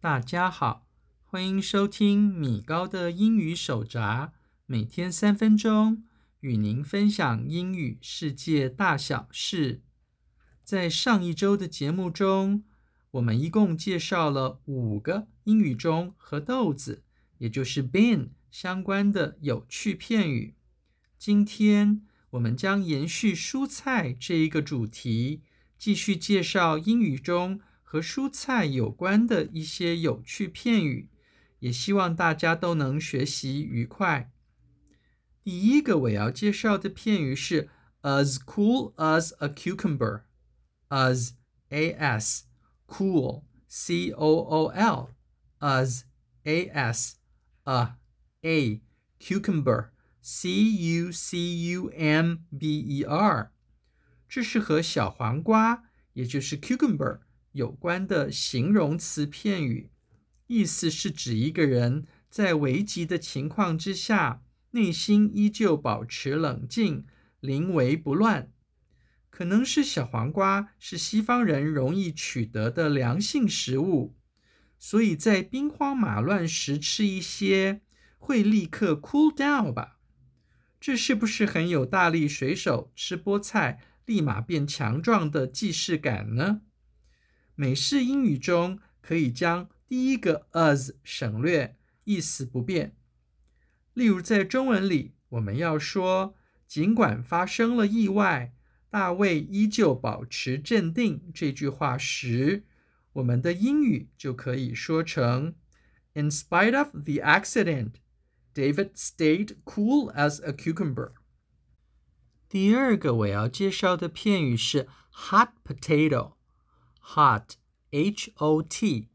大家好，欢迎收听米高的英语手札，每天三分钟，与您分享英语世界大小事。在上一周的节目中，我们一共介绍了五个英语中和豆子，也就是 bean 相关的有趣片语。今天我们将延续蔬菜这一个主题，继续介绍英语中和蔬菜有关的一些有趣片语，也希望大家都能学习愉快。第一个我要介绍的片语是 as cool as a cucumber。as a s cool c o o l as a s a a cucumber c u c u m b e r，这是和小黄瓜，也就是 cucumber 有关的形容词片语，意思是指一个人在危急的情况之下，内心依旧保持冷静，临危不乱。可能是小黄瓜是西方人容易取得的凉性食物，所以在兵荒马乱时吃一些，会立刻 cool down 吧？这是不是很有大力水手吃菠菜立马变强壮的既视感呢？美式英语中可以将第一个 as 省略，意思不变。例如在中文里，我们要说，尽管发生了意外，大卫依旧保持镇定这句话时，我们的英语就可以说成：In spite of the accident。David stayed cool as a cucumber。第二个我要介绍的片语是 hot potato。hot h o t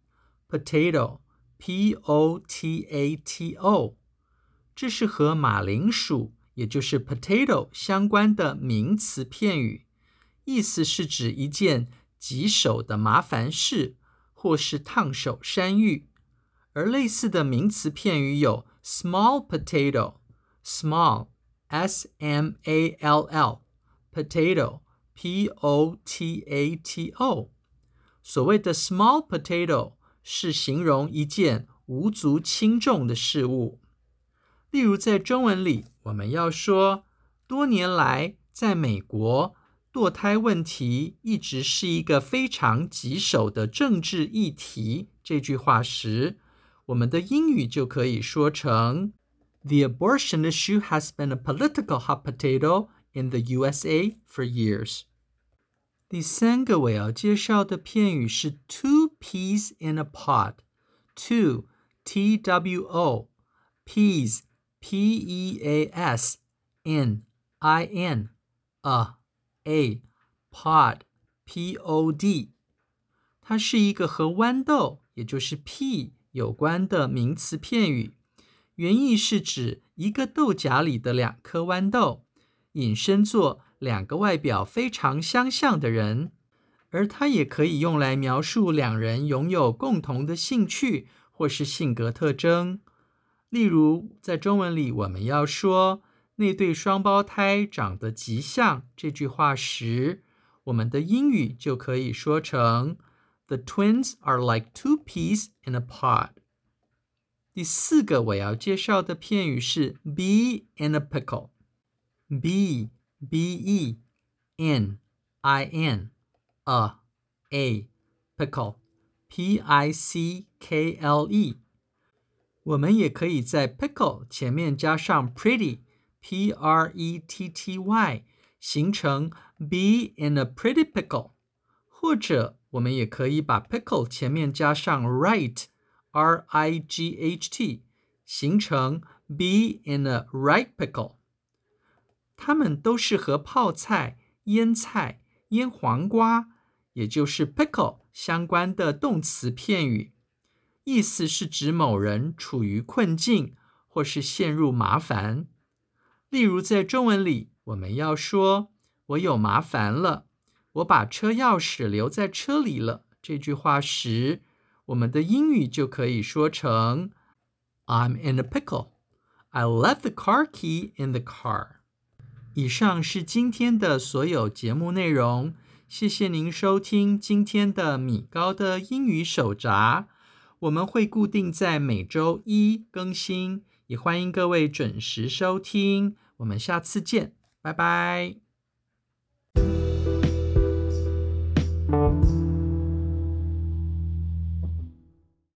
potato p o t a t o，这是和马铃薯，也就是 potato 相关的名词片语，意思是指一件棘手的麻烦事，或是烫手山芋。而类似的名词片语有。Small potato, small, s m a l l, potato, p o t a t o。所谓的 small potato 是形容一件无足轻重的事物。例如，在中文里，我们要说多年来，在美国，堕胎问题一直是一个非常棘手的政治议题。这句话时，我们的英语就可以说成 ：The abortion issue has been a political hot potato in the USA for years。第三个我要介绍的片语是 two peas in a pod。two t w o peas p e a s in i n a a pod p o d，它是一个和豌豆，也就是 pea。有关的名词片语， 原意是指一个豆荚里的两颗豌豆，引申作两个外表非常相像的人，而它也可以用来描述两人拥有共同的兴趣或是性格特征。例如，在中文里，我们要说那对双胞胎长得极像这句话时，我们的英语就可以说成。The twins are like two peas in a pod。第四个我要介绍的片语是 be in a pickle。be b e in i n a a pickle p i c k l e。我们也可以在 pickle 前面加上 pretty p r e t t y，形成 be in a pretty pickle，或者。我们也可以把 pickle 前面加上 R I G H T 形成 be in a right pickle。它们都是和泡菜、腌菜、腌黄瓜，也就是 pickle 相关的动词片语，意思是指某人处于困境或是陷入麻烦。例如在中文里，我们要说我有麻烦了。我把车钥匙留在车里了。这句话时，我们的英语就可以说成：I'm in a pickle. I left the car key in the car. 以上是今天的所有节目内容。谢谢您收听今天的米高的英语手札。我们会固定在每周一更新，也欢迎各位准时收听。我们下次见，拜拜。